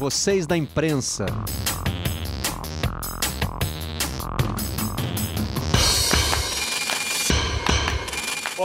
Vocês da imprensa.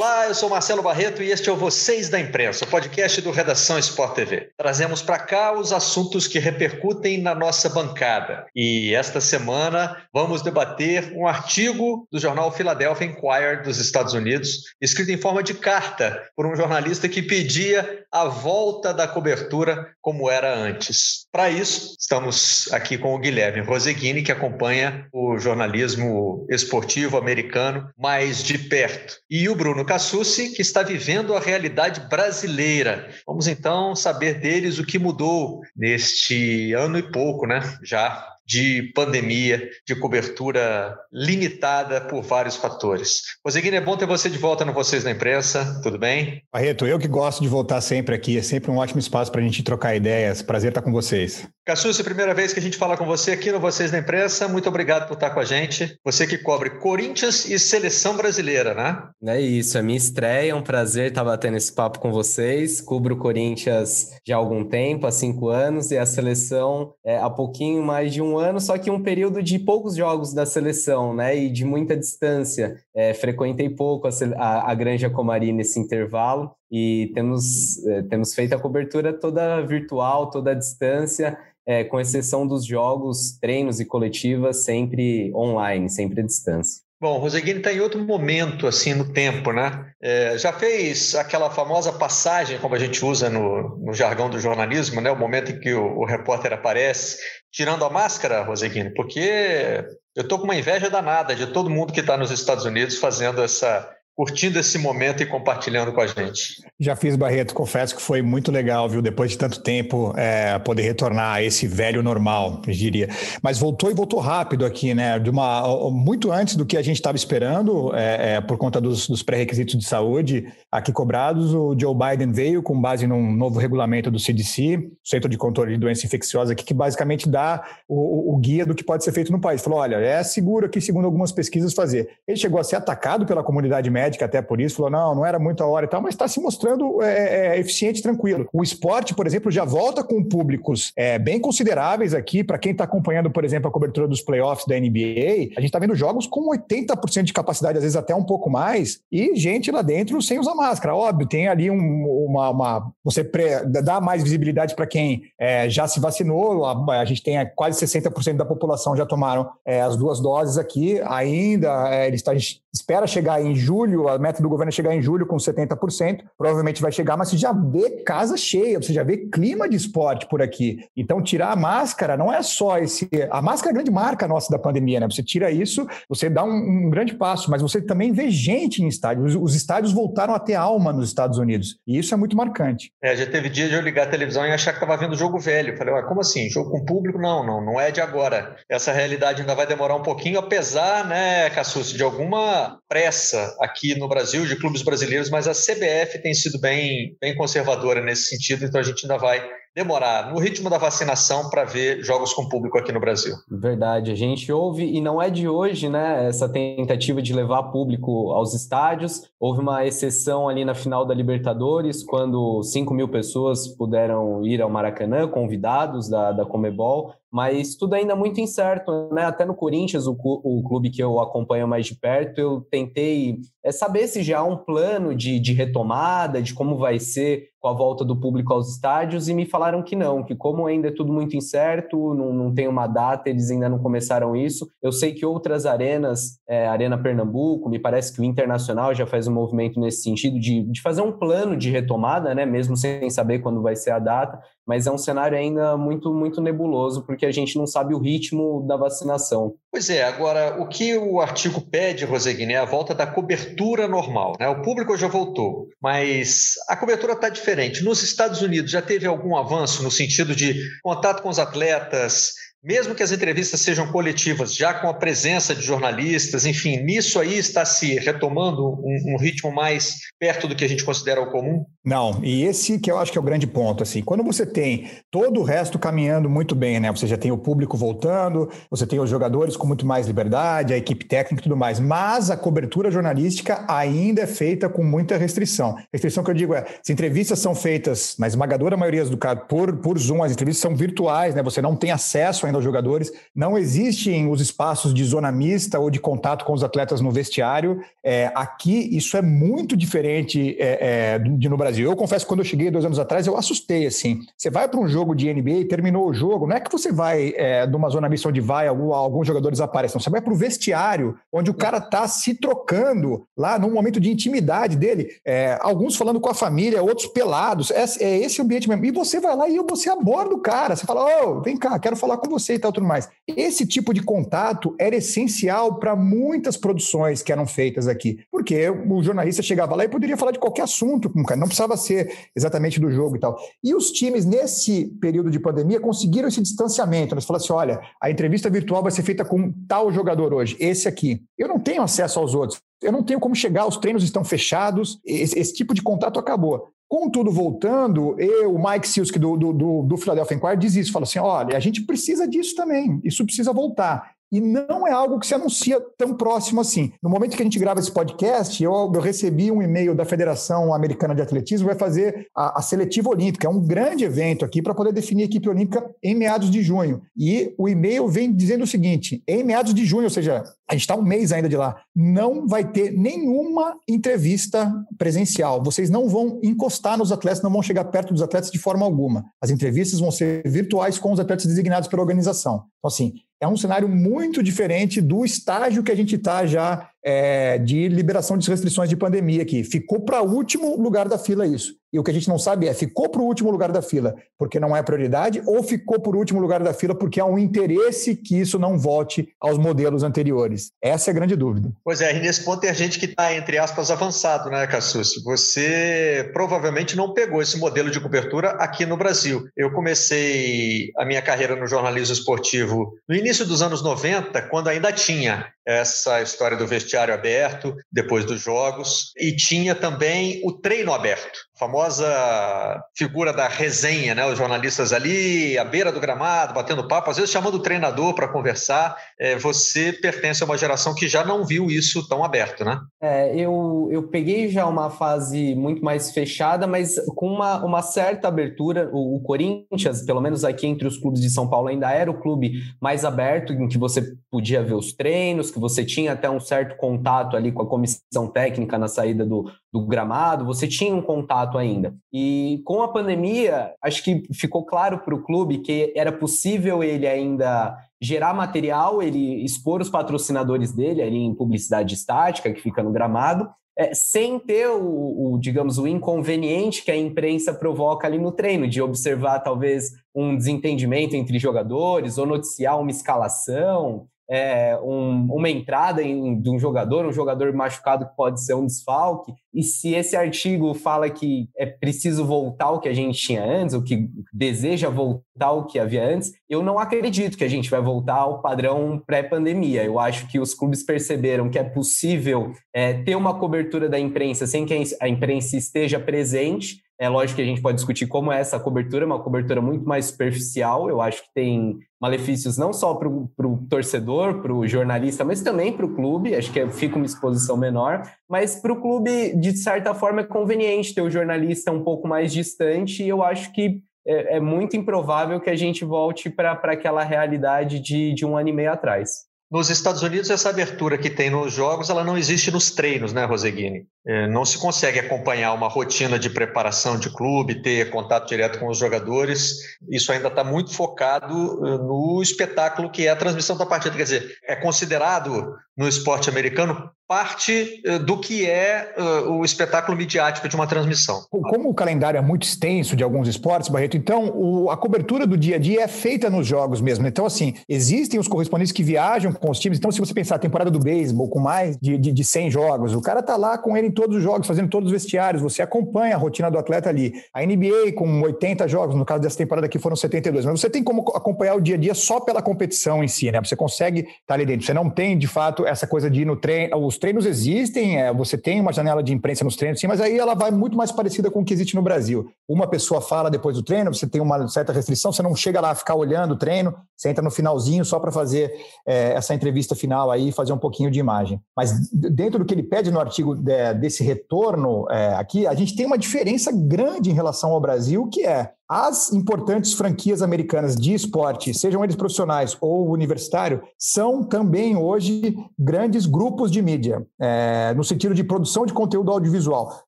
Olá, eu sou Marcelo Barreto e este é o Vocês da Imprensa, o podcast do Redação Sport TV. Trazemos para cá os assuntos que repercutem na nossa bancada. E esta semana vamos debater um artigo do jornal Philadelphia Inquirer dos Estados Unidos, escrito em forma de carta por um jornalista que pedia a volta da cobertura como era antes. Para isso, estamos aqui com o Guilherme Roseguini, que acompanha o jornalismo esportivo americano mais de perto, e o Bruno Cassucci, que está vivendo a realidade brasileira. Vamos então saber deles o que mudou neste ano e pouco, né? Já de pandemia, de cobertura limitada por vários fatores. Roseguini, é bom ter você de volta no Vocês na Imprensa, tudo bem? Barreto, eu que gosto de voltar sempre aqui, é sempre um ótimo espaço para a gente trocar ideias, prazer estar com vocês. Cassucci, primeira vez que a gente fala com você aqui no Vocês na Imprensa, muito obrigado por estar com a gente. Você que cobre Corinthians e Seleção Brasileira, né? É isso, é minha estreia, é um prazer estar batendo esse papo com vocês. Cubro Corinthians já há algum tempo, há cinco anos, e a Seleção é, há pouquinho mais de um ano, só que um período de poucos jogos da seleção, né? E de muita distância. É, frequentei pouco a, a, a, Granja Comari nesse intervalo e temos, é, temos feito a cobertura toda virtual, toda à distância, é, com exceção dos jogos, treinos e coletivas, sempre online, sempre à distância. Bom, Roseguini está em outro momento, assim, no tempo, né? É, já fez aquela famosa passagem, como a gente usa no, no jargão do jornalismo, né? O momento em que o, o repórter aparece tirando a máscara, Roseguini, porque eu estou com uma inveja danada de todo mundo que está nos Estados Unidos fazendo essa curtindo esse momento e compartilhando com a gente. Já fiz, Barreto, confesso que foi muito legal, viu? Depois de tanto tempo, é, poder retornar a esse velho normal, eu diria. Mas voltou e voltou rápido aqui, né? De uma, muito antes do que a gente estava esperando, é, é, por conta dos, dos pré-requisitos de saúde aqui cobrados, o Joe Biden veio com base num novo regulamento do CDC, Centro de Controle de Doença Infecciosa, aqui, que basicamente dá o, o guia do que pode ser feito no país. Falou, olha, é seguro aqui, segundo algumas pesquisas, fazer. Ele chegou a ser atacado pela comunidade médica médica até por isso, falou: não, não era muita hora e tal, mas está se mostrando é, é, é, eficiente tranquilo. O esporte, por exemplo, já volta com públicos é, bem consideráveis aqui. Para quem está acompanhando, por exemplo, a cobertura dos playoffs da NBA, a gente está vendo jogos com 80% de capacidade, às vezes até um pouco mais, e gente lá dentro sem usar máscara. Óbvio, tem ali um, uma, uma, Você pré, dá mais visibilidade para quem é, já se vacinou, a, a, gente tem quase 60% da população já tomaram é, as duas doses aqui, ainda é, ele está, espera chegar em julho, a meta do governo é chegar em julho com 70%, provavelmente vai chegar, mas você já vê casa cheia, você já vê clima de esporte por aqui. Então, tirar a máscara não é só esse. A máscara é a grande marca nossa da pandemia, né? Você tira isso, você dá um, um grande passo, mas você também vê gente em estádios. Os, os, estádios voltaram a ter alma nos Estados Unidos, e isso é muito marcante. É, já teve dia de eu ligar a televisão e achar que estava vendo jogo velho. falei, como assim? Jogo com público? Não, não, não é de agora. Essa realidade ainda vai demorar um pouquinho, apesar, né, Cassus, de alguma pressa aqui no Brasil, de clubes brasileiros, mas a CBF tem sido bem, bem conservadora nesse sentido, então a gente ainda vai demorar no ritmo da vacinação para ver jogos com público aqui no Brasil. Verdade, a gente ouve, e não é de hoje, né, essa tentativa de levar público aos estádios. Houve uma exceção ali na final da Libertadores, quando 5 mil pessoas puderam ir ao Maracanã, convidados da, da Comebol, mas tudo ainda muito incerto, né? Até no Corinthians, o, o clube que eu acompanho mais de perto, eu tentei é, saber se já há um plano de, de retomada, de como vai ser com a volta do público aos estádios, e me falaram que não, que como ainda é tudo muito incerto, não, não tem uma data, eles ainda não começaram isso. Eu sei que outras arenas, é, Arena Pernambuco, me parece que o Internacional já faz um movimento nesse sentido de, de fazer um plano de retomada, né? Mesmo sem saber quando vai ser a data, mas é um cenário ainda muito, muito nebuloso, porque a gente não sabe o ritmo da vacinação. Pois é, agora, o que o artigo pede, Roseguini, é a volta da cobertura normal. Né? O público já voltou, mas a cobertura está diferente. Nos Estados Unidos já teve algum avanço no sentido de contato com os atletas, mesmo que as entrevistas sejam coletivas, já com a presença de jornalistas, enfim, nisso aí está se retomando um, um ritmo mais perto do que a gente considera o comum? Não, e esse que eu acho que é o grande ponto, assim, quando você tem todo o resto caminhando muito bem, né? Você já tem o público voltando, você tem os jogadores com muito mais liberdade, a equipe técnica e tudo mais, mas a cobertura jornalística ainda é feita com muita restrição. Restrição que eu digo é, as entrevistas são feitas, na esmagadora maioria do caso, por, por Zoom, as entrevistas são virtuais, né? Você não tem acesso ainda aos jogadores, não existem os espaços de zona mista ou de contato com os atletas no vestiário. É, aqui, isso é muito diferente é, é, de no Brasil. Eu confesso que quando eu cheguei dois anos atrás, eu assustei, assim. Você vai para um jogo de NBA e terminou o jogo, não é que você vai é, numa zona mista onde vai, algum, alguns jogadores aparecem. Você vai para o vestiário, onde o cara está se trocando lá num momento de intimidade dele, é, alguns falando com a família, outros pelados. É, é esse ambiente mesmo. E você vai lá e você aborda o cara. Você fala, ô, oh, vem cá, quero falar com você e tal, tudo mais. Esse tipo de contato era essencial para muitas produções que eram feitas aqui, porque o jornalista chegava lá e poderia falar de qualquer assunto com o cara, não precisava ser exatamente do jogo e tal. E os times, nesse período de pandemia, conseguiram esse distanciamento. Eles falaram assim: olha, a entrevista virtual vai ser feita com tal jogador hoje, esse aqui. Eu não tenho acesso aos outros. Eu não tenho como chegar, os treinos estão fechados, esse, esse tipo de contato acabou. Com tudo voltando, eu, o Mike Silski do, do, do, Philadelphia Inquirer diz isso, fala assim, olha, a gente precisa disso também, isso precisa voltar. E não é algo que se anuncia tão próximo assim. No momento que a gente grava esse podcast, eu, eu recebi um e-mail da Federação Americana de Atletismo, vai fazer a, a seletiva olímpica. É um grande evento aqui para poder definir a equipe olímpica em meados de junho. E o e-mail vem dizendo o seguinte: em meados de junho, ou seja, a gente está um mês ainda de lá, não vai ter nenhuma entrevista presencial. Vocês não vão encostar nos atletas, não vão chegar perto dos atletas de forma alguma. As entrevistas vão ser virtuais com os atletas designados pela organização. Então, assim, é um cenário muito diferente do estágio que a gente está já é, de liberação de restrições de pandemia aqui. Ficou para o último lugar da fila isso. E o que a gente não sabe é, ficou para o último lugar da fila porque não é prioridade ou ficou por último lugar da fila porque há um interesse que isso não volte aos modelos anteriores? Essa é a grande dúvida. Pois é, e nesse ponto tem a gente que está, entre aspas, avançado, né, Cassus? Você provavelmente não pegou esse modelo de cobertura aqui no Brasil. Eu comecei a minha carreira no jornalismo esportivo no início dos anos 90, quando ainda tinha essa história do vestiário aberto depois dos jogos e tinha também o treino aberto, a famosa figura da resenha, né? Os jornalistas ali à beira do gramado, batendo papo, às vezes chamando o treinador para conversar. É, você pertence a uma geração que já não viu isso tão aberto, né? É, eu, eu peguei já uma fase muito mais fechada, mas com uma, uma certa abertura. O, o Corinthians, pelo menos aqui entre os clubes de São Paulo, ainda era o clube mais aberto, em que você podia ver os treinos, que você tinha até um certo contato ali com a comissão técnica na saída do, do gramado, você tinha um contato ainda. E com a pandemia, acho que ficou claro para o clube que era possível ele ainda gerar material, ele expor os patrocinadores dele ali em publicidade estática, que fica no gramado, é, sem ter o, o, digamos, o inconveniente que a imprensa provoca ali no treino, de observar talvez um desentendimento entre jogadores ou noticiar uma escalação é, um, uma entrada em, de um jogador, um jogador machucado que pode ser um desfalque, e se esse artigo fala que é preciso voltar ao que a gente tinha antes, o que deseja voltar ao que havia antes, eu não acredito que a gente vai voltar ao padrão pré-pandemia. Eu acho que os clubes perceberam que é possível é, ter uma cobertura da imprensa sem que a imprensa esteja presente, é lógico que a gente pode discutir como é essa cobertura, uma cobertura muito mais superficial. Eu acho que tem malefícios não só para o torcedor, para o jornalista, mas também para o clube. Acho que fica uma exposição menor. Mas para o clube, de certa forma, é conveniente ter o jornalista um pouco mais distante. E eu acho que é, é muito improvável que a gente volte para aquela realidade de, de um ano e meio atrás. Nos Estados Unidos, essa abertura que tem nos jogos, ela não existe nos treinos, né, Roseguini? É, não se consegue acompanhar uma rotina de preparação de clube, ter contato direto com os jogadores. Isso ainda está muito focado eh, no espetáculo que é a transmissão da partida. Quer dizer, é considerado no esporte americano parte eh, do que é uh, o espetáculo midiático de uma transmissão. Como o calendário é muito extenso de alguns esportes, Barreto, então o, a cobertura do dia a dia é feita nos jogos mesmo. Então, assim, existem os correspondentes que viajam com os times. Então, se você pensar a temporada do beisebol com mais de, de, de 100 jogos, o cara tá lá com ele todos os jogos, fazendo todos os vestiários, você acompanha a rotina do atleta ali. A NBA com 80 jogos, no caso dessa temporada aqui foram 72, mas você tem como acompanhar o dia a dia só pela competição em si, né? Você consegue estar tá ali dentro. Você não tem, de fato, essa coisa de ir no treino. Os treinos existem, é, você tem uma janela de imprensa nos treinos, sim, mas aí ela vai muito mais parecida com o que existe no Brasil. Uma pessoa fala depois do treino, você tem uma certa restrição, você não chega lá a ficar olhando o treino, você entra no finalzinho só para fazer é, essa entrevista final aí, fazer um pouquinho de imagem. Mas dentro do que ele pede no artigo de, desse retorno é, aqui, a gente tem uma diferença grande em relação ao Brasil, que é as importantes franquias americanas de esporte, sejam eles profissionais ou universitário, são também hoje grandes grupos de mídia, é, no sentido de produção de conteúdo audiovisual.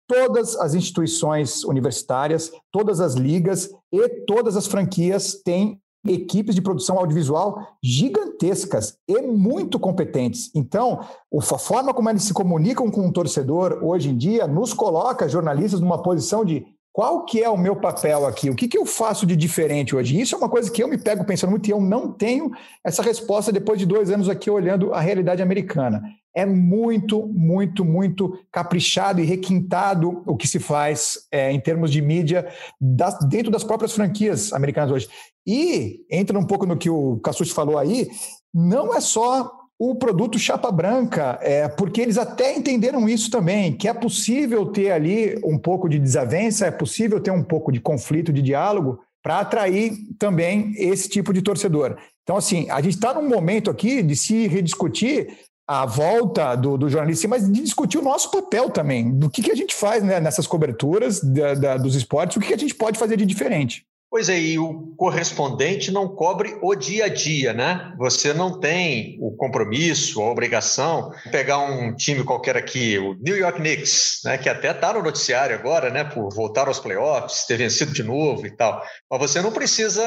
Todas as instituições universitárias, todas as ligas e todas as franquias têm equipes de produção audiovisual gigantescas e muito competentes. Então, a forma como eles se comunicam com o torcedor hoje em dia nos coloca, jornalistas, numa posição de qual que é o meu papel aqui? O que, que eu faço de diferente hoje? Isso é uma coisa que eu me pego pensando muito e eu não tenho essa resposta depois de dois anos aqui olhando a realidade americana. É muito, muito, muito caprichado e requintado o que se faz é, em termos de mídia das, dentro das próprias franquias americanas hoje. E entra um pouco no que o Cassucci falou aí, não é só o produto chapa branca, é, porque eles até entenderam isso também, que é possível ter ali um pouco de desavença, é possível ter um pouco de conflito, de diálogo, para atrair também esse tipo de torcedor. Então, assim, a gente está num momento aqui de se rediscutir a volta do, do jornalista, mas de discutir o nosso papel também, do que, que a gente faz né, nessas coberturas da, da, dos esportes, o que, que a gente pode fazer de diferente. Pois é, e o correspondente não cobre o dia a dia, né? Você não tem o compromisso, a obrigação de pegar um time qualquer aqui, o New York Knicks, né? Que até está no noticiário agora, né? Por voltar aos playoffs, ter vencido de novo e tal. Mas você não precisa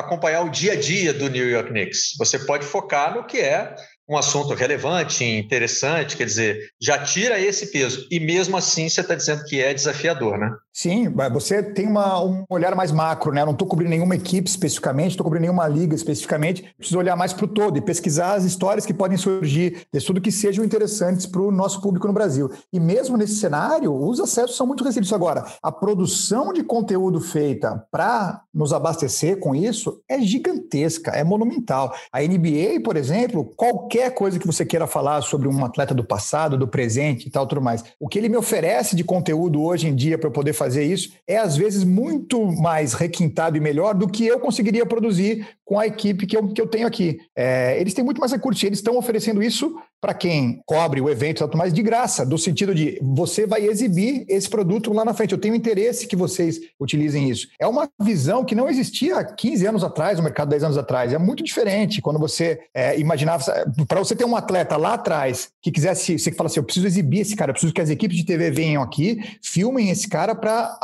acompanhar o dia a dia do New York Knicks. Você pode focar no que é um assunto relevante, interessante, quer dizer, já tira esse peso. E mesmo assim você está dizendo que é desafiador, né? Sim, você tem uma, um olhar mais macro, né? Eu não estou cobrindo nenhuma equipe especificamente, estou cobrindo nenhuma liga especificamente, preciso olhar mais para o todo e pesquisar as histórias que podem surgir, de tudo que sejam interessantes para o nosso público no Brasil. E mesmo nesse cenário, os acessos são muito restritos. Agora, a produção de conteúdo feita para nos abastecer com isso é gigantesca, é monumental. A NBA, por exemplo, qualquer qualquer coisa que você queira falar sobre um atleta do passado, do presente e tal, tudo mais. O que ele me oferece de conteúdo hoje em dia para eu poder fazer isso é, às vezes, muito mais requintado e melhor do que eu conseguiria produzir com a equipe que eu, que eu tenho aqui. É, eles têm muito mais recursos e eles estão oferecendo isso para quem cobre o evento e mais de graça, do sentido de você vai exibir esse produto lá na frente. Eu tenho interesse que vocês utilizem isso. É uma visão que não existia há 15 anos atrás, no mercado 10 anos atrás. É muito diferente quando você é, imaginava. Para você ter um atleta lá atrás que quisesse, você fala assim: eu preciso exibir esse cara, eu preciso que as equipes de TV venham aqui, filmem esse cara para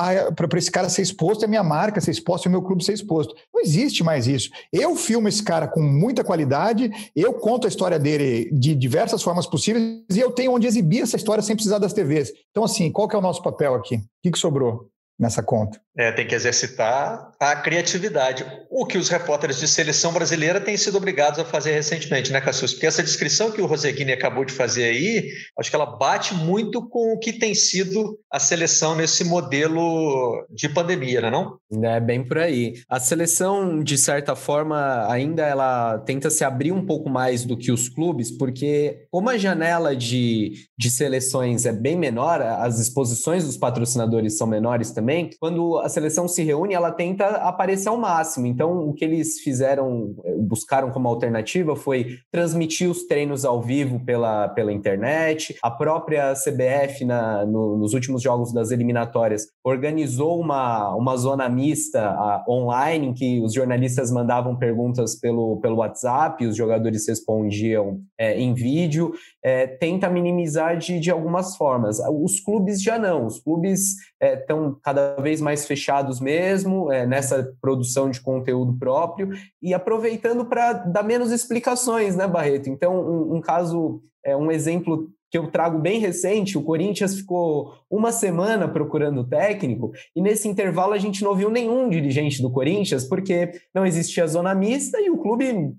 esse cara ser exposto, a minha marca ser exposta, o meu clube ser exposto. Não existe mais isso. Eu filmo esse cara com muita qualidade, eu conto a história dele de diversas formas possíveis e eu tenho onde exibir essa história sem precisar das TVs. Então, assim, qual que é o nosso papel aqui? O que, que sobrou? nessa conta. É, tem que exercitar a criatividade, o que os repórteres de seleção brasileira têm sido obrigados a fazer recentemente, né, Cassius? Porque essa descrição que o Roseguini acabou de fazer aí, acho que ela bate muito com o que tem sido a seleção nesse modelo de pandemia, né, não? É bem por aí. A seleção, de certa forma, ainda ela tenta se abrir um pouco mais do que os clubes, porque como a janela de, de seleções é bem menor, as exposições dos patrocinadores são menores também, quando a seleção se reúne, ela tenta aparecer ao máximo. Então, o que eles fizeram, eh, buscaram como alternativa foi transmitir os treinos ao vivo pela, pela internet. A própria CBF, na, no, nos últimos jogos das eliminatórias, organizou uma, uma zona mista a, online, em que os jornalistas mandavam perguntas pelo, pelo WhatsApp, os jogadores respondiam é, em vídeo. É, tenta minimizar de, de algumas formas. Os clubes já não, os clubes estão é, cada vez mais fechados mesmo é, nessa produção de conteúdo próprio e aproveitando para dar menos explicações, né, Barreto? Então, um, um caso, é, um exemplo que eu trago bem recente, o Corinthians ficou uma semana procurando técnico e nesse intervalo a gente não viu nenhum dirigente do Corinthians porque não existia zona mista e o clube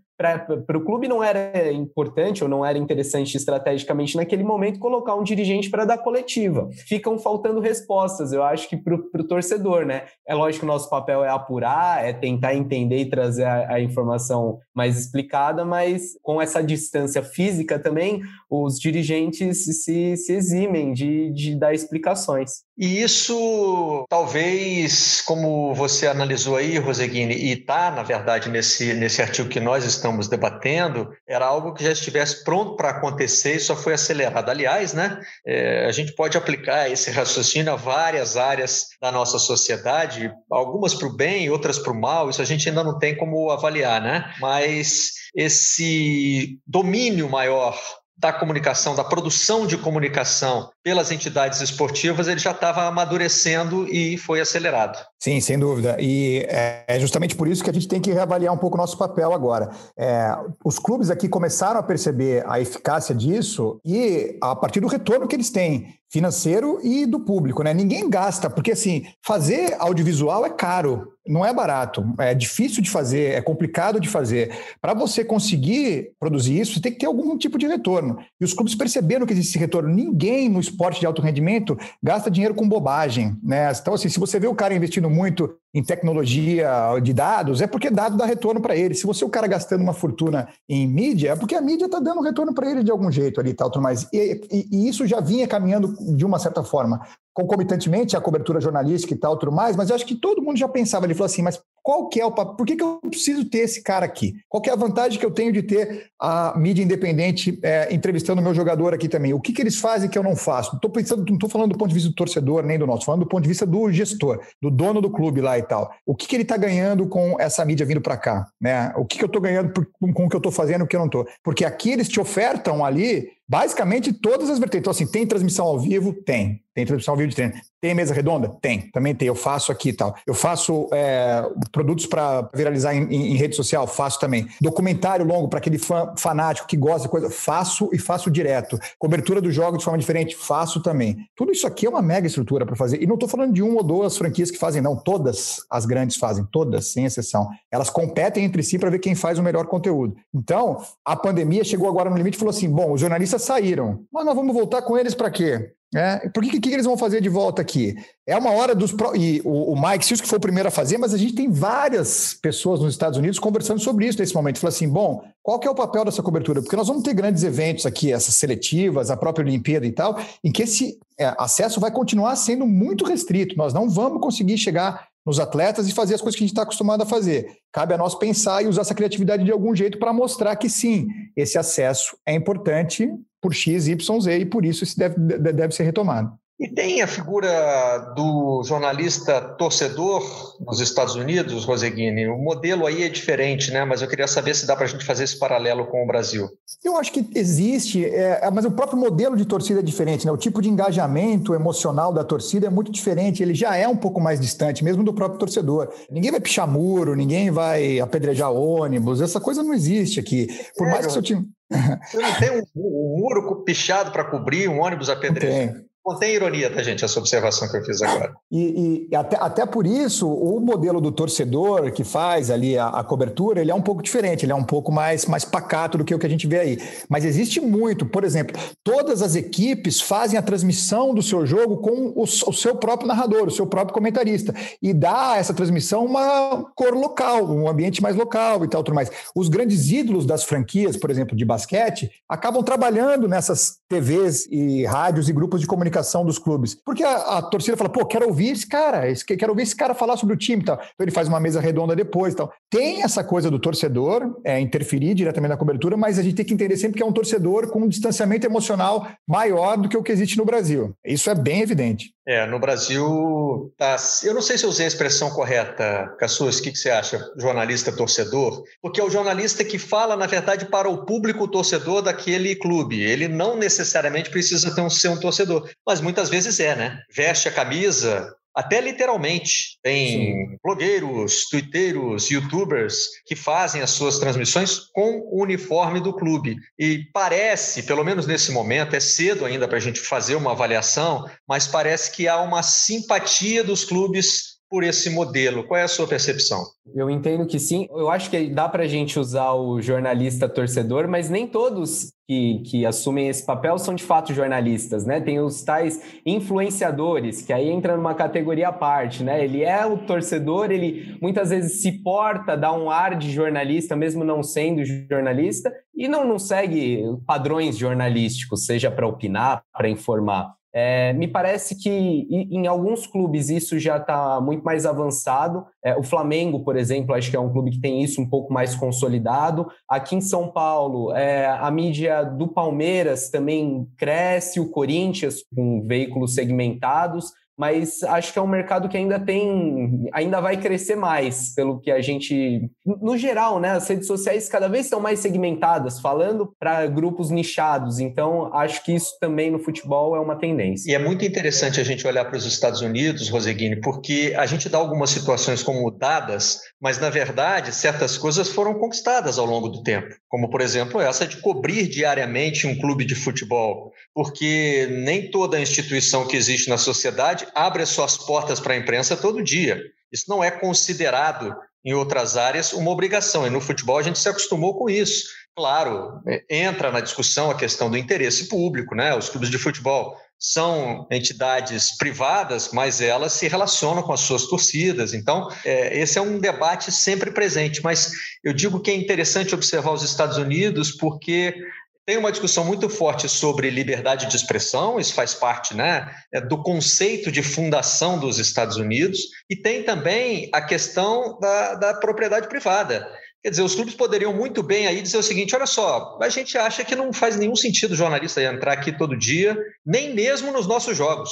para o clube não era importante ou não era interessante estrategicamente naquele momento colocar um dirigente para dar coletiva. Ficam faltando respostas, eu acho que para o torcedor, né? É lógico que o nosso papel é apurar, é tentar entender e trazer a, a informação mais explicada, mas com essa distância física também, os dirigentes se, se eximem de, de dar explicações. E isso, talvez, como você analisou aí, Roseguini, e está, na verdade, nesse, nesse artigo que nós estamos debatendo, era algo que já estivesse pronto para acontecer e só foi acelerado. Aliás, né, é, a gente pode aplicar esse raciocínio a várias áreas da nossa sociedade, algumas para o bem, outras para o mal, isso a gente ainda não tem como avaliar, né? Mas esse domínio maior da comunicação, da produção de comunicação pelas entidades esportivas, ele já estava amadurecendo e foi acelerado. Sim, sem dúvida. E é justamente por isso que a gente tem que reavaliar um pouco o nosso papel agora. É, os clubes aqui começaram a perceber a eficácia disso e a partir do retorno que eles têm financeiro e do público, né? Ninguém gasta, porque assim, fazer audiovisual é caro, não é barato, é difícil de fazer, é complicado de fazer. Para você conseguir produzir isso, você tem que ter algum tipo de retorno. E os clubes perceberam que existe esse retorno. Ninguém no esporte de alto rendimento gasta dinheiro com bobagem, né? Então, assim, se você vê o cara investindo muito em tecnologia de dados, é porque dado dá retorno para ele. Se você é o cara gastando uma fortuna em mídia, é porque a mídia está dando retorno para ele de algum jeito ali, tal, tudo mais. E, e, e, isso já vinha caminhando de uma certa forma concomitantemente a cobertura jornalística e tal, tudo mais, mas eu acho que todo mundo já pensava, ele falou assim, mas qual que é o por que, que eu preciso ter esse cara aqui? Qual que é a vantagem que eu tenho de ter a mídia independente é, entrevistando o meu jogador aqui também? O que, que eles fazem que eu não faço? Estou pensando, não estou falando do ponto de vista do torcedor nem do nosso, falando do ponto de vista do gestor, do dono do clube lá e tal. O que, que ele está ganhando com essa mídia vindo para cá? Né? O que, que eu estou ganhando por, com o que eu estou fazendo e o que eu não estou? Porque aqui eles te ofertam ali basicamente todas as vertentes. Então, assim, tem transmissão ao vivo? Tem. Tem transmissão ao vivo de treino. Tem mesa redonda? Tem. Também tem. Eu faço aqui e tal. Eu faço é, produtos para viralizar em, em, em, rede social? Faço também. Documentário longo para aquele fã fanático que gosta de coisa? Faço e faço direto. Cobertura do jogo de forma diferente? Faço também. Tudo isso aqui é uma mega estrutura para fazer. E não estou falando de uma ou duas franquias que fazem, não. Todas as grandes fazem. Todas, sem exceção. Elas competem entre si para ver quem faz o melhor conteúdo. Então, a pandemia chegou agora no limite e falou assim: bom, os jornalistas saíram. Mas nós vamos voltar com eles para quê? É, por que, que, eles vão fazer de volta aqui? É uma hora dos. Pro... E o, o Mike Sills que foi o primeiro a fazer, mas a gente tem várias pessoas nos Estados Unidos conversando sobre isso nesse momento. Fala assim: bom, qual que é o papel dessa cobertura? Porque nós vamos ter grandes eventos aqui, essas seletivas, a própria Olimpíada e tal, em que esse é, acesso vai continuar sendo muito restrito. Nós não vamos conseguir chegar nos atletas e fazer as coisas que a gente está acostumado a fazer. Cabe a nós pensar e usar essa criatividade de algum jeito para mostrar que sim, esse acesso é importante por X, Y, Z e por isso isso deve, deve ser retomado. E tem a figura do jornalista torcedor nos Estados Unidos, Roseguini. O modelo aí é diferente, né? Mas eu queria saber se dá para a gente fazer esse paralelo com o Brasil. Eu acho que existe, é, mas o próprio modelo de torcida é diferente, né? O tipo de engajamento emocional da torcida é muito diferente. Ele já é um pouco mais distante, mesmo do próprio torcedor. Ninguém vai pichar muro, ninguém vai apedrejar ônibus. Essa coisa não existe aqui. Por é, mais que seu time. Você não tem um, um muro pichado para cobrir um ônibus apedrejado? Contém ironia, tá, gente, essa observação que eu fiz agora. E, e até, até por isso, o modelo do torcedor que faz ali a, a, cobertura, ele é um pouco diferente, ele é um pouco mais, mais pacato do que o que a gente vê aí. Mas existe muito, por exemplo, todas as equipes fazem a transmissão do seu jogo com o, o seu próprio narrador, o seu próprio comentarista, e dá a essa transmissão uma cor local, um ambiente mais local e tal, tudo mais. Os grandes ídolos das franquias, por exemplo, de basquete, acabam trabalhando nessas TVs e rádios e grupos de comunicação comunicação dos clubes. Porque a, a torcida fala, pô, quero ouvir esse cara, esse, quero ouvir esse cara falar sobre o time tal. Então ele faz uma mesa redonda depois tal. Tem essa coisa do torcedor é, interferir diretamente na cobertura, mas a gente tem que entender sempre que é um torcedor com um distanciamento emocional maior do que o que existe no Brasil. Isso é bem evidente. É, no Brasil, tá, eu não sei se eu usei a expressão correta, Cassus, o que, que você acha, jornalista torcedor? Porque é o jornalista que fala, na verdade, para o público torcedor daquele clube. Ele não necessariamente precisa ter um, ser um torcedor, mas muitas vezes é, né? Veste a camisa, até literalmente. Tem Sim. blogueiros, twitteiros, youtubers que fazem as suas transmissões com o uniforme do clube. E parece, pelo menos nesse momento, é cedo ainda para a gente fazer uma avaliação, mas parece que há uma simpatia dos clubes por esse modelo. Qual é a sua percepção? Eu entendo que sim. Eu acho que dá para a gente usar o jornalista torcedor, mas nem todos que, que assumem esse papel são de fato jornalistas, né? Tem os tais influenciadores, que aí entra numa categoria à parte, né? Ele é o torcedor, ele muitas vezes se porta, dá um ar de jornalista, mesmo não sendo jornalista, e não, não segue padrões jornalísticos, seja para opinar, para informar. É, me parece que em alguns clubes isso já está muito mais avançado. É, o Flamengo, por exemplo, acho que é um clube que tem isso um pouco mais consolidado. Aqui em São Paulo, é, a mídia do Palmeiras também cresce, o Corinthians com veículos segmentados mas acho que é um mercado que ainda tem, ainda vai crescer mais, pelo que a gente, no geral, né, as redes sociais cada vez estão mais segmentadas, falando para grupos nichados, então acho que isso também no futebol é uma tendência. E é muito interessante a gente olhar para os Estados Unidos, Roseguini, porque a gente dá algumas situações como dadas, mas na verdade certas coisas foram conquistadas ao longo do tempo, como por exemplo essa de cobrir diariamente um clube de futebol, porque nem toda instituição que existe na sociedade abre as suas portas para a imprensa todo dia. Isso não é considerado em outras áreas uma obrigação, e no futebol a gente se acostumou com isso. Claro, é, entra na discussão a questão do interesse público, né? Os clubes de futebol são entidades privadas, mas elas se relacionam com as suas torcidas. Então, é, esse é um debate sempre presente. Mas eu digo que é interessante observar os Estados Unidos porque tem uma discussão muito forte sobre liberdade de expressão, isso faz parte né, é, do conceito de fundação dos Estados Unidos, e tem também a questão da, da propriedade privada. Quer dizer, os clubes poderiam muito bem aí dizer o seguinte: olha só, a gente acha que não faz nenhum sentido o jornalista entrar aqui todo dia, nem mesmo nos nossos jogos.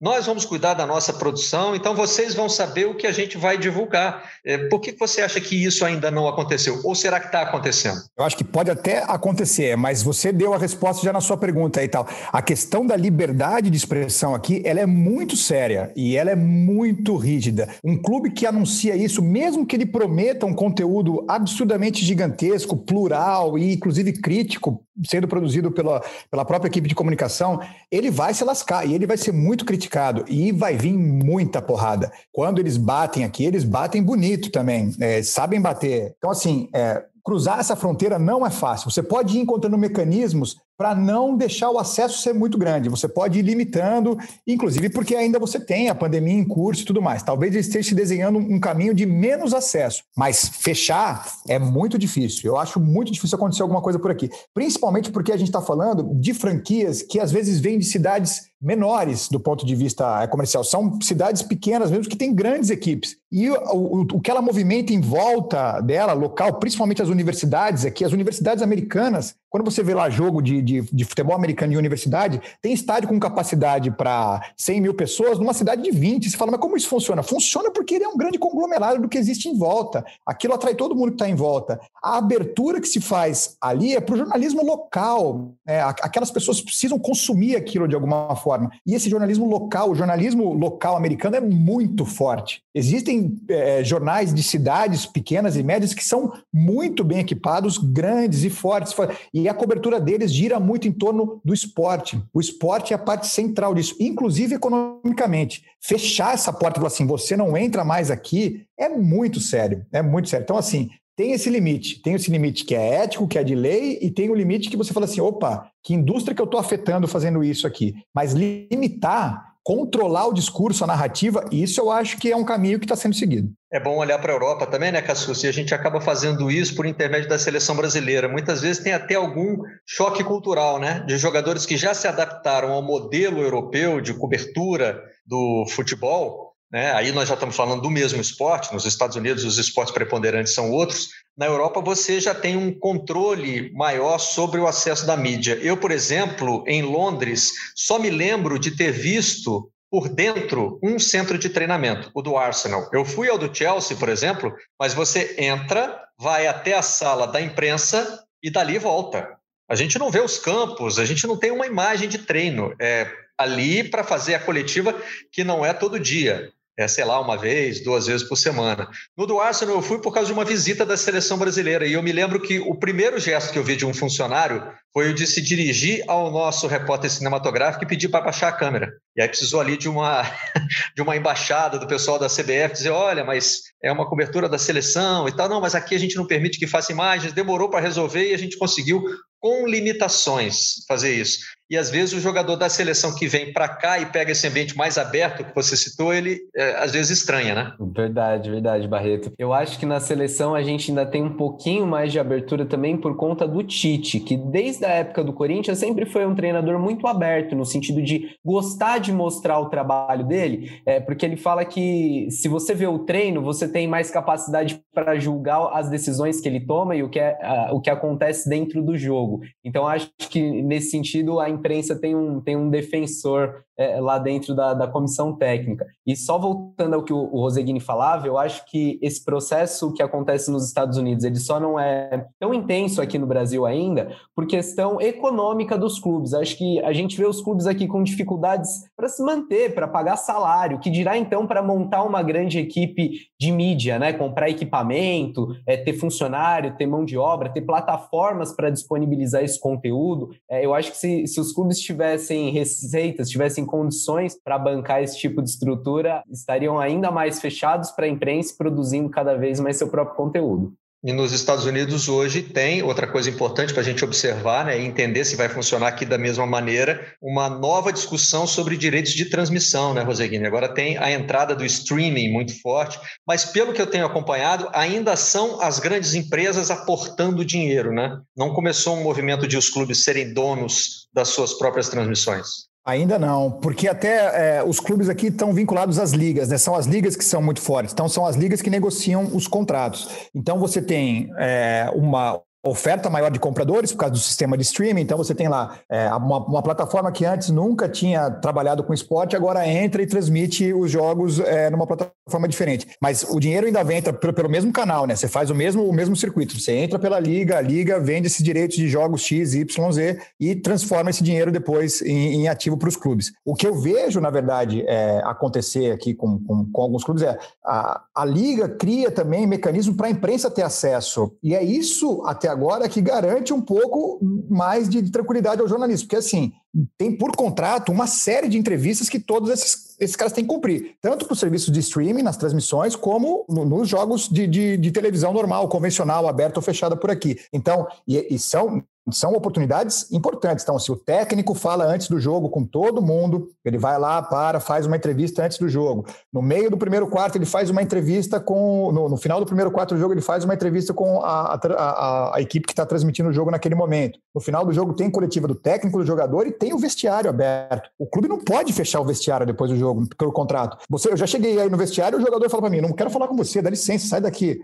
Nós vamos cuidar da nossa produção, então vocês vão saber o que a gente vai divulgar. É, por que você acha que isso ainda não aconteceu? Ou será que está acontecendo? Eu acho que pode até acontecer, mas você deu a resposta já na sua pergunta e tal. A questão da liberdade de expressão aqui, ela é muito séria e ela é muito rígida. Um clube que anuncia isso, mesmo que ele prometa um conteúdo absurdamente gigantesco, plural e inclusive crítico, sendo produzido pela, pela própria equipe de comunicação, ele vai se lascar e ele vai ser muito criticado e vai vir muita porrada. Quando eles batem aqui, eles batem bonito também, é, sabem bater. Então, assim, é, cruzar essa fronteira não é fácil. Você pode ir encontrando mecanismos para não deixar o acesso ser muito grande. Você pode ir limitando, inclusive porque ainda você tem a pandemia em curso e tudo mais. Talvez ele esteja desenhando um caminho de menos acesso, mas fechar é muito difícil. Eu acho muito difícil acontecer alguma coisa por aqui, principalmente porque a gente está falando de franquias que às vezes vêm de cidades menores do ponto de vista comercial. São cidades pequenas mesmo que têm grandes equipes. E o, o, o que ela movimenta em volta dela, local, principalmente as universidades aqui, as universidades americanas, quando você vê lá jogo de, de, de futebol americano de universidade, tem estádio com capacidade para 100 mil pessoas numa cidade de 20. Você fala, mas como isso funciona? Funciona porque ele é um grande conglomerado do que existe em volta. Aquilo atrai todo mundo que está em volta. A abertura que se faz ali é para o jornalismo local. É, aquelas pessoas precisam consumir aquilo de alguma forma. E esse jornalismo local, o jornalismo local americano é muito forte. Existem é, jornais de cidades pequenas e médias que são muito bem equipados, grandes e fortes. E a cobertura deles gira muito em torno do esporte. O esporte é a parte central disso, inclusive economicamente. Fechar essa porta e falar assim, você não entra mais aqui, é muito sério. É muito sério. Então, assim, tem esse limite. Tem esse limite que é ético, que é de lei, e tem o limite que você fala assim: opa, que indústria que eu estou afetando fazendo isso aqui? Mas limitar controlar o discurso, a narrativa, isso eu acho que é um caminho que está sendo seguido. É bom olhar para a Europa também, né, Cassus? E a gente acaba fazendo isso por intermédio da seleção brasileira. Muitas vezes tem até algum choque cultural, né? De jogadores que já se adaptaram ao modelo europeu de cobertura do futebol né? Aí nós já estamos falando do mesmo esporte, nos Estados Unidos os esportes preponderantes são outros. Na Europa você já tem um controle maior sobre o acesso da mídia. Eu, por exemplo, em Londres, só me lembro de ter visto por dentro um centro de treinamento, o do Arsenal. Eu fui ao do Chelsea, por exemplo, mas você entra, vai até a sala da imprensa e dali volta. A gente não vê os campos, a gente não tem uma imagem de treino. É ali para fazer a coletiva que não é todo dia. É, sei lá, uma vez, duas vezes por semana. No do Arsenal eu fui por causa de uma visita da seleção brasileira e eu me lembro que o primeiro gesto que eu vi de um funcionário foi o de se dirigir ao nosso repórter cinematográfico e pedir para baixar a câmera. E aí precisou ali de uma, de uma embaixada do pessoal da CBF dizer, olha, mas é uma cobertura da seleção e tal. Não, mas aqui a gente não permite que faça imagens. Demorou para resolver e a gente conseguiu, com limitações, fazer isso. E às vezes o jogador da seleção que vem para cá e pega esse ambiente mais aberto que você citou, ele é, às vezes estranha, né? Verdade, verdade, Barreto. Eu acho que na seleção a gente ainda tem um pouquinho mais de abertura também por conta do Tite, que desde a época do Corinthians sempre foi um treinador muito aberto, no sentido de gostar de mostrar o trabalho dele, é, porque ele fala que se você vê o treino, você tem mais capacidade para julgar as decisões que ele toma e o que, é, uh, o que acontece dentro do jogo. Então acho que nesse sentido a imprensa tem um, tem um defensor é, lá dentro da, da comissão técnica. E só voltando ao que o, o Roseguini falava, eu acho que esse processo que acontece nos Estados Unidos, ele só não é tão intenso aqui no Brasil ainda por questão econômica dos clubes. Acho que a gente vê os clubes aqui com dificuldades para se manter, para pagar salário, que dirá então para montar uma grande equipe de mídia, né? comprar equipamento, é, ter funcionário, ter mão de obra, ter plataformas para disponibilizar esse conteúdo. É, eu acho que se, se os clubes tivessem receitas, tivessem condições para bancar esse tipo de estrutura, estariam ainda mais fechados para a imprensa produzindo cada vez mais seu próprio conteúdo. E nos Estados Unidos hoje tem outra coisa importante para a gente observar né, e entender se vai funcionar aqui da mesma maneira, uma nova discussão sobre direitos de transmissão, né, Roseguini? Agora tem a entrada do streaming muito forte, mas pelo que eu tenho acompanhado, ainda são as grandes empresas aportando dinheiro, né? Não começou um movimento de os clubes serem donos das suas próprias transmissões. Ainda não, porque até é, os clubes aqui estão vinculados às ligas, né? São as ligas que são muito fortes. Então, são as ligas que negociam os contratos. Então, você tem é, uma, oferta maior de compradores por causa do sistema de streaming. Então você tem lá é, uma, uma, plataforma que antes nunca tinha trabalhado com esporte, agora entra e transmite os jogos é, numa plataforma diferente. Mas o dinheiro ainda vem entra pelo, pelo, mesmo canal, né? Você faz o mesmo, o mesmo circuito. Você entra pela liga, a liga vende esses direitos de jogos X, Y, Z e transforma esse dinheiro depois em, em ativo para os clubes. O que eu vejo, na verdade, é, acontecer aqui com, com, com, alguns clubes é a, a liga cria também mecanismo para a imprensa ter acesso. E é isso até agora que garante um pouco mais de tranquilidade ao jornalista, porque assim, tem por contrato uma série de entrevistas que todos esses, esses caras têm que cumprir, tanto para o serviço de streaming, nas transmissões, como no, nos jogos de, de, de, televisão normal, convencional, aberta ou fechada por aqui. Então, e, e são são oportunidades importantes. Então, se o técnico fala antes do jogo com todo mundo, ele vai lá, para, faz uma entrevista antes do jogo. No meio do primeiro quarto, ele faz uma entrevista com. No, no final do primeiro quarto do jogo, ele faz uma entrevista com a, a, a, equipe que está transmitindo o jogo naquele momento. No final do jogo, tem coletiva do técnico, do jogador e tem o vestiário aberto. O clube não pode fechar o vestiário depois do jogo, pelo contrato. Você, eu já cheguei aí no vestiário o jogador fala para mim: não quero falar com você, dá licença, sai daqui.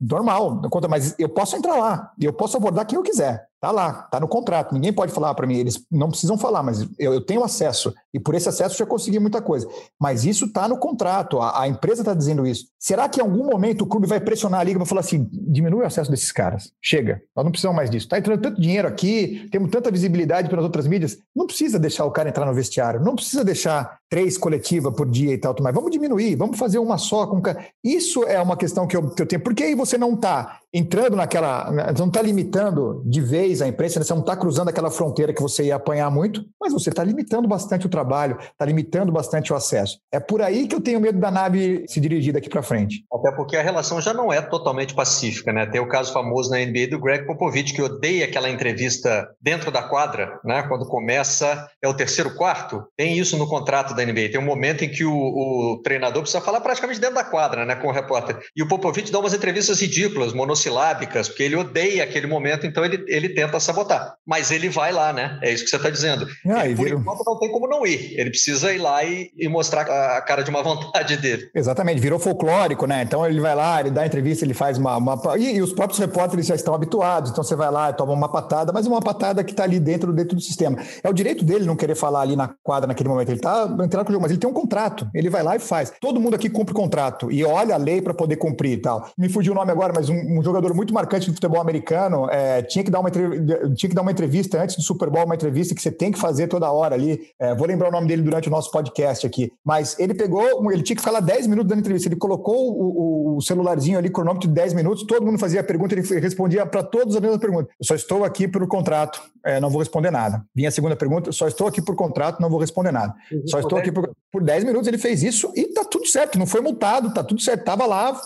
Normal, mas eu posso entrar lá eu posso abordar quem eu quiser. Tá lá, tá no contrato. Ninguém pode falar para mim. Eles não precisam falar, mas eu, eu, tenho acesso. E por esse acesso já consegui muita coisa. Mas isso está no contrato. A, a empresa está dizendo isso. Será que em algum momento o clube vai pressionar a liga para falar assim: diminui o acesso desses caras? Chega. Nós não precisamos mais disso. Está entrando tanto dinheiro aqui, temos tanta visibilidade pelas outras mídias. Não precisa deixar o cara entrar no vestiário. Não precisa deixar três coletivas por dia e tal. Mas vamos diminuir. Vamos fazer uma só. Com... Isso é uma questão que eu, que eu tenho. Por que aí você não está entrando naquela. Não está limitando de vez a imprensa, né? você não está cruzando aquela fronteira que você ia apanhar muito, mas você está limitando bastante o trabalho, está limitando bastante o acesso. É por aí que eu tenho medo da nave se dirigir daqui para frente. Até porque a relação já não é totalmente pacífica, né? Tem o caso famoso na NBA do Greg Popovich, que odeia aquela entrevista dentro da quadra, né? Quando começa, é o terceiro quarto. Tem isso no contrato da NBA. Tem um momento em que o, o treinador precisa falar praticamente dentro da quadra, né? Com o repórter. E o Popovich dá umas entrevistas ridículas, monossilábicas porque ele odeia aquele momento, então ele, ele tenta sabotar. Mas ele vai lá, né? É isso que você está dizendo. Ah, e por enquanto não tem como não ir. Ele precisa ir lá e, e mostrar a cara de uma vontade dele. Exatamente, virou folclórico, né? Então ele vai lá, ele dá entrevista, ele faz uma. uma... E, e, os próprios repórteres já estão habituados, então você vai lá, toma uma patada, mas uma patada que está ali dentro, dentro do sistema. É o direito dele não querer falar ali na quadra naquele momento. Ele está tem com o jogo, mas ele tem um contrato. Ele vai lá e faz. Todo mundo aqui cumpre contrato e olha a lei para poder cumprir e tal. Me fugiu o nome agora, mas um, um jogador muito marcante do futebol americano é, tinha, que dar uma tinha que dar uma entrevista antes do Super Bowl, uma entrevista que você tem que fazer toda hora ali. É, vou lembrar o nome dele durante o nosso podcast aqui. Mas ele pegou, ele tinha que ficar lá 10 minutos dando entrevista. Ele colocou o, o, o celularzinho ali, cronômetro de 10 minutos, todo mundo fazia a pergunta, ele respondia para todos as mesmas perguntas. Eu só estou aqui por contrato, é, não vou responder nada. Vinha a segunda pergunta, só estou aqui por contrato, não vou responder nada. Uhum, só estou aqui por, por 10 minutos, ele fez isso e tá tudo certo, não foi multado, tá tudo certo, tava lá,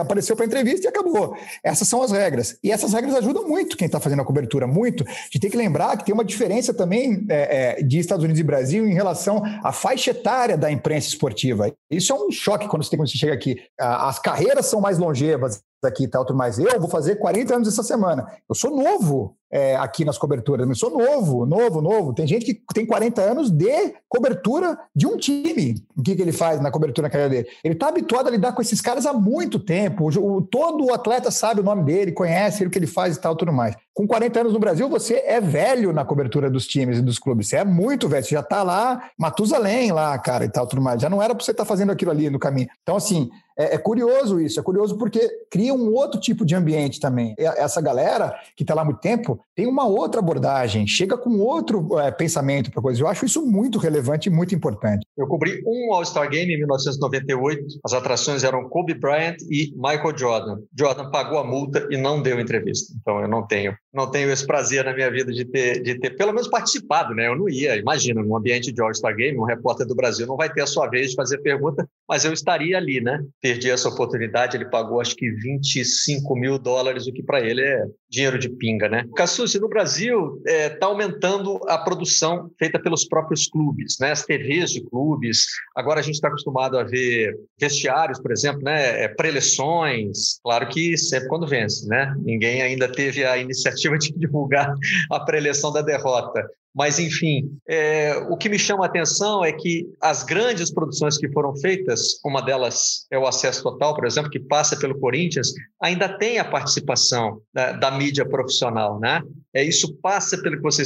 apareceu para entrevista e acabou. Essas são as regras. E essas regras ajudam muito quem está fazendo a cobertura, muito. A gente tem que lembrar que tem uma diferença também é, é, de Estados Unidos e Brasil em relação à faixa etária da imprensa esportiva. Isso é um choque quando você, tem, quando você chega aqui. As carreiras são mais longevas, aqui e tal, tudo mais. Eu vou fazer 40 anos essa semana. Eu sou novo é, aqui nas coberturas, eu sou novo, novo, novo. Tem gente que tem 40 anos de cobertura de um time. O que, que ele faz na cobertura na carreira dele? Ele está habituado a lidar com esses caras há muito tempo. O, todo atleta sabe o nome dele, conhece o que ele faz e tal, tudo mais. Com 40 anos no Brasil, você é velho na cobertura dos times e dos clubes. Você é muito velho. Você já está lá, Matusalém lá, cara, e tal, tudo mais. Já não era para você estar tá fazendo aquilo ali no caminho. Então, assim, é, é, curioso isso, é curioso porque cria um outro tipo de ambiente também. Essa galera que está lá há muito tempo tem uma outra abordagem, chega com outro é, pensamento para coisa. Eu acho isso muito relevante e muito importante. Eu cobri um All-Star Game em 1998. As atrações eram Kobe Bryant e Michael Jordan. Jordan pagou a multa e não deu entrevista. Então eu não tenho, não tenho esse prazer na minha vida de ter, de ter pelo menos participado, né? Eu não ia, imagina, num ambiente de All-Star Game, um repórter do Brasil não vai ter a sua vez de fazer pergunta, mas eu estaria ali, né? Perdi essa oportunidade, ele pagou acho que 25 mil dólares, o que para ele é dinheiro de pinga, né? Cassucci, no Brasil está é, tá aumentando a produção feita pelos próprios clubes, né? As TVs de clubes. Agora a gente está acostumado a ver vestiários, por exemplo, né? É, preleções. Claro que sempre quando vence, né? Ninguém ainda teve a iniciativa de divulgar a preleção da derrota. Mas, enfim, é, o que me chama a atenção é que as grandes produções que foram feitas, uma delas é o Acesso Total, por exemplo, que passa pelo Corinthians, ainda tem a participação da, da mídia profissional, né? É, isso passa pelo que você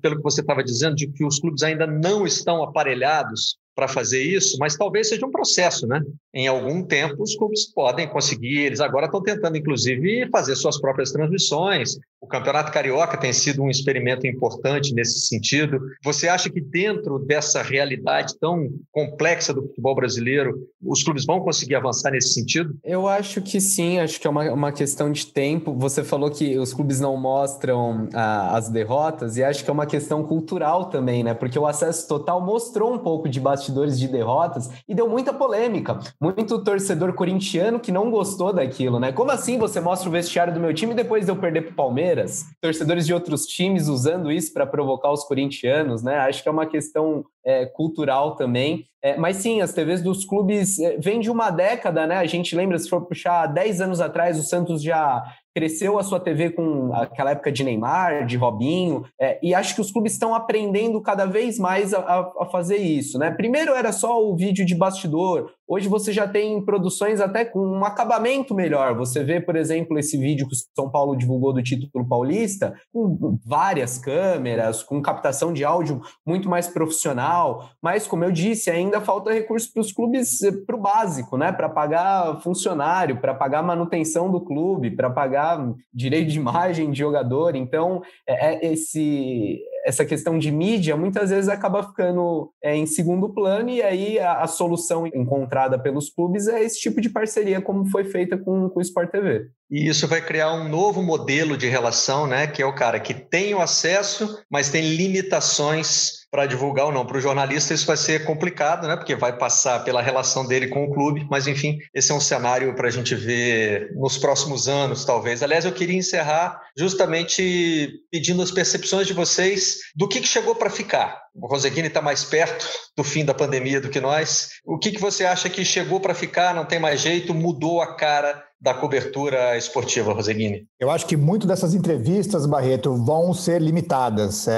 pelo que você estava dizendo, de que os clubes ainda não estão aparelhados para fazer isso, mas talvez seja um processo, né? Em algum tempo os clubes podem conseguir, eles agora estão tentando inclusive fazer suas próprias transmissões. O Campeonato Carioca tem sido um experimento importante nesse sentido. Você acha que dentro dessa realidade tão complexa do futebol brasileiro, os clubes vão conseguir avançar nesse sentido? Eu acho que sim, acho que é uma, uma questão de tempo. Você falou que os clubes não mostram ah, as derrotas, e acho que é uma questão cultural também, né? Porque o acesso total mostrou um pouco de bastidores de derrotas e deu muita polêmica. Muito torcedor corintiano que não gostou daquilo, né? Como assim você mostra o vestiário do meu time depois de eu perder pro Palmeiras? Torcedores de outros times usando isso para provocar os corintianos, né? Acho que é uma questão é, cultural também. É, mas sim, as TVs dos clubes é, vêm de uma década, né? A gente lembra, se for puxar 10 anos atrás, o Santos já cresceu a sua TV com aquela época de Neymar, de Robinho, é, e acho que os clubes estão aprendendo cada vez mais a, a, fazer isso, né? Primeiro era só o vídeo de bastidor, Hoje você já tem produções até com um acabamento melhor. Você vê, por exemplo, esse vídeo que o São Paulo divulgou do título paulista, com várias câmeras, com captação de áudio muito mais profissional. Mas, como eu disse, ainda falta recurso para os clubes, eh, para o básico, né? Para pagar funcionário, para pagar manutenção do clube, para pagar direito de imagem de jogador. Então, é, é esse essa questão de mídia muitas vezes acaba ficando é, em segundo plano e aí a, a, solução encontrada pelos clubes é esse tipo de parceria como foi feita com, com o Sport TV. E isso vai criar um novo modelo de relação, né? Que é o cara que tem o acesso, mas tem limitações para divulgar ou não. Para o jornalista isso vai ser complicado, né? Porque vai passar pela relação dele com o clube, mas enfim, esse é um cenário para a gente ver nos próximos anos, talvez. Aliás, eu queria encerrar justamente pedindo as percepções de vocês do que, que chegou para ficar. O Roseguini está mais perto do fim da pandemia do que nós. O que, que você acha que chegou para ficar, não tem mais jeito, mudou a cara da cobertura esportiva, Roseguini? Eu acho que muito dessas entrevistas, Barreto, vão ser limitadas. É,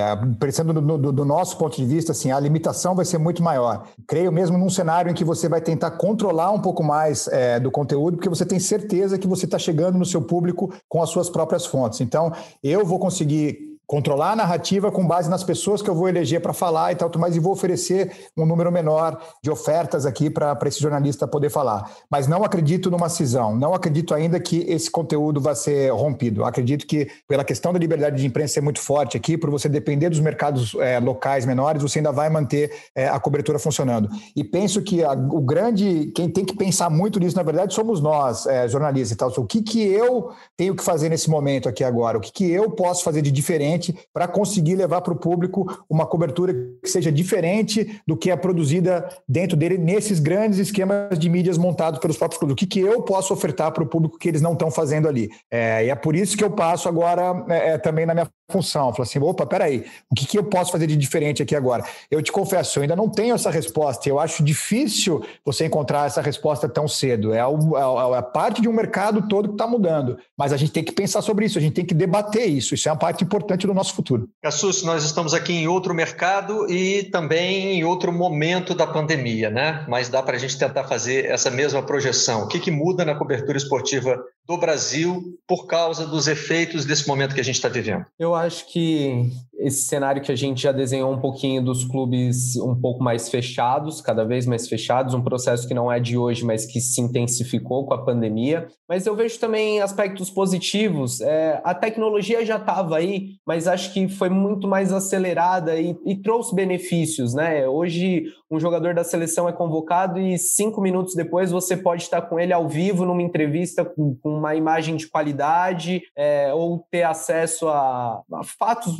é, pensando do, do, do, nosso ponto de vista, assim, a limitação vai ser muito maior. Creio mesmo num cenário em que você vai tentar controlar um pouco mais é, do conteúdo, porque você tem certeza que você está chegando no seu público com as suas próprias fontes. Então, eu vou conseguir controlar a narrativa com base nas pessoas que eu vou eleger para falar e tal, mas e vou oferecer um número menor de ofertas aqui para esse jornalista poder falar. Mas não acredito numa cisão, não acredito ainda que esse conteúdo vai ser rompido. Acredito que, pela questão da liberdade de imprensa ser muito forte aqui, por você depender dos mercados é, locais menores, você ainda vai manter é, a cobertura funcionando. E penso que a, o grande, quem tem que pensar muito nisso, na verdade, somos nós, é, jornalistas e tal. O que, que eu tenho que fazer nesse momento aqui agora? O que, que eu posso fazer de diferente para conseguir levar para o público uma cobertura que seja diferente do que é produzida dentro dele nesses grandes esquemas de mídias montados pelos próprios clubes? O que, que eu posso ofertar para o público que eles não estão fazendo ali? É, e é por isso que eu passo agora é, é também na minha função. Falo assim, opa, peraí, o que, que eu posso fazer de diferente aqui agora? Eu te confesso, eu ainda não tenho essa resposta. Eu acho difícil você encontrar essa resposta tão cedo. É, o, é, é a parte de um mercado todo que está mudando. Mas a gente tem que pensar sobre isso, a gente tem que debater isso. Isso é uma parte importante do nosso futuro. Cassus, nós estamos aqui em outro mercado e também em outro momento da pandemia, né? Mas dá para a gente tentar fazer essa mesma projeção. O que, que muda na cobertura esportiva do Brasil por causa dos efeitos desse momento que a gente está vivendo? Eu acho que esse cenário que a gente já desenhou um pouquinho dos clubes um pouco mais fechados, cada vez mais fechados, um processo que não é de hoje, mas que se intensificou com a pandemia. Mas eu vejo também aspectos positivos. É, a tecnologia já estava aí, mas acho que foi muito mais acelerada e, e trouxe benefícios, né? Hoje um jogador da seleção é convocado e cinco minutos depois você pode estar com ele ao vivo numa entrevista com, com uma imagem de qualidade é, ou ter acesso a, a fatos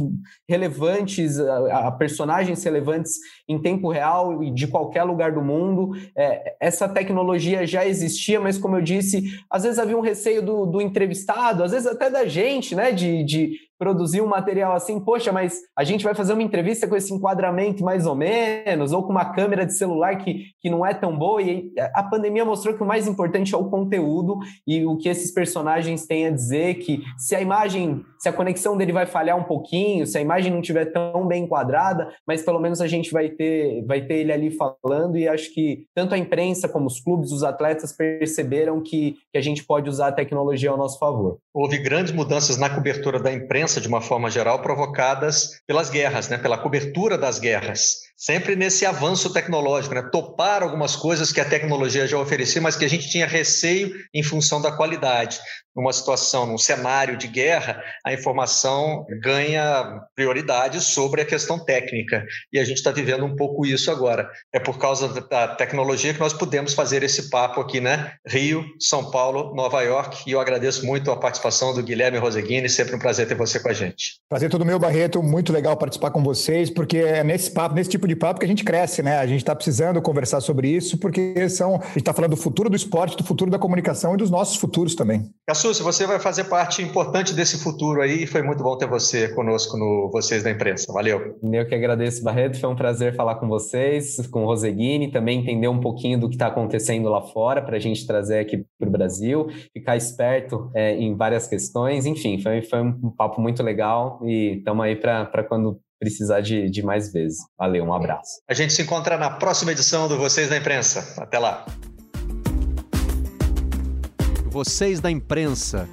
relevantes, a, a, personagens relevantes em tempo real e de qualquer lugar do mundo. É, essa tecnologia já existia, mas como eu disse, às vezes havia um receio do, do entrevistado, às vezes até da gente, né, de, de produzir um material assim, poxa, mas a gente vai fazer uma entrevista com esse enquadramento mais ou menos, ou com uma câmera de celular que, que não é tão boa. E a pandemia mostrou que o mais importante é o conteúdo e o que esses personagens têm a dizer, que se a imagem, se a conexão dele vai falhar um pouquinho, se a imagem não estiver tão bem enquadrada, mas pelo menos a gente vai ter, vai ter ele ali falando, e acho que tanto a imprensa como os clubes, os atletas perceberam que, que a gente pode usar a tecnologia ao nosso favor. Houve grandes mudanças na cobertura da imprensa de uma forma geral, provocadas pelas guerras, né? pela cobertura das guerras sempre nesse avanço tecnológico, né? topar algumas coisas que a tecnologia já oferecia, mas que a gente tinha receio em função da qualidade. Numa situação, num cenário de guerra, a informação ganha prioridade sobre a questão técnica. E a gente está vivendo um pouco isso agora. É por causa da tecnologia que nós podemos fazer esse papo aqui, né? Rio, São Paulo, Nova York. E eu agradeço muito a participação do Guilherme Roseguini. Sempre um prazer ter você com a gente. Prazer todo meu, Barreto. Muito legal participar com vocês, porque é nesse papo, nesse tipo de papo que a gente cresce, né? A gente está precisando conversar sobre isso, porque são, a gente está falando do futuro do esporte, do futuro da comunicação e dos nossos futuros também. Cassus, você vai fazer parte importante desse futuro aí, e foi muito bom ter você conosco no Vocês da Imprensa. Valeu. Eu que agradeço, Barreto. Foi um prazer falar com vocês, com o Roseguini, também entender um pouquinho do que está acontecendo lá fora para a gente trazer aqui para o Brasil, ficar esperto é, em várias questões. Enfim, foi, foi um papo muito legal e estamos aí para quando precisar de, de mais vezes. Valeu, um abraço. A gente se encontra na próxima edição do Vocês da Imprensa. Até lá. Vocês da Imprensa.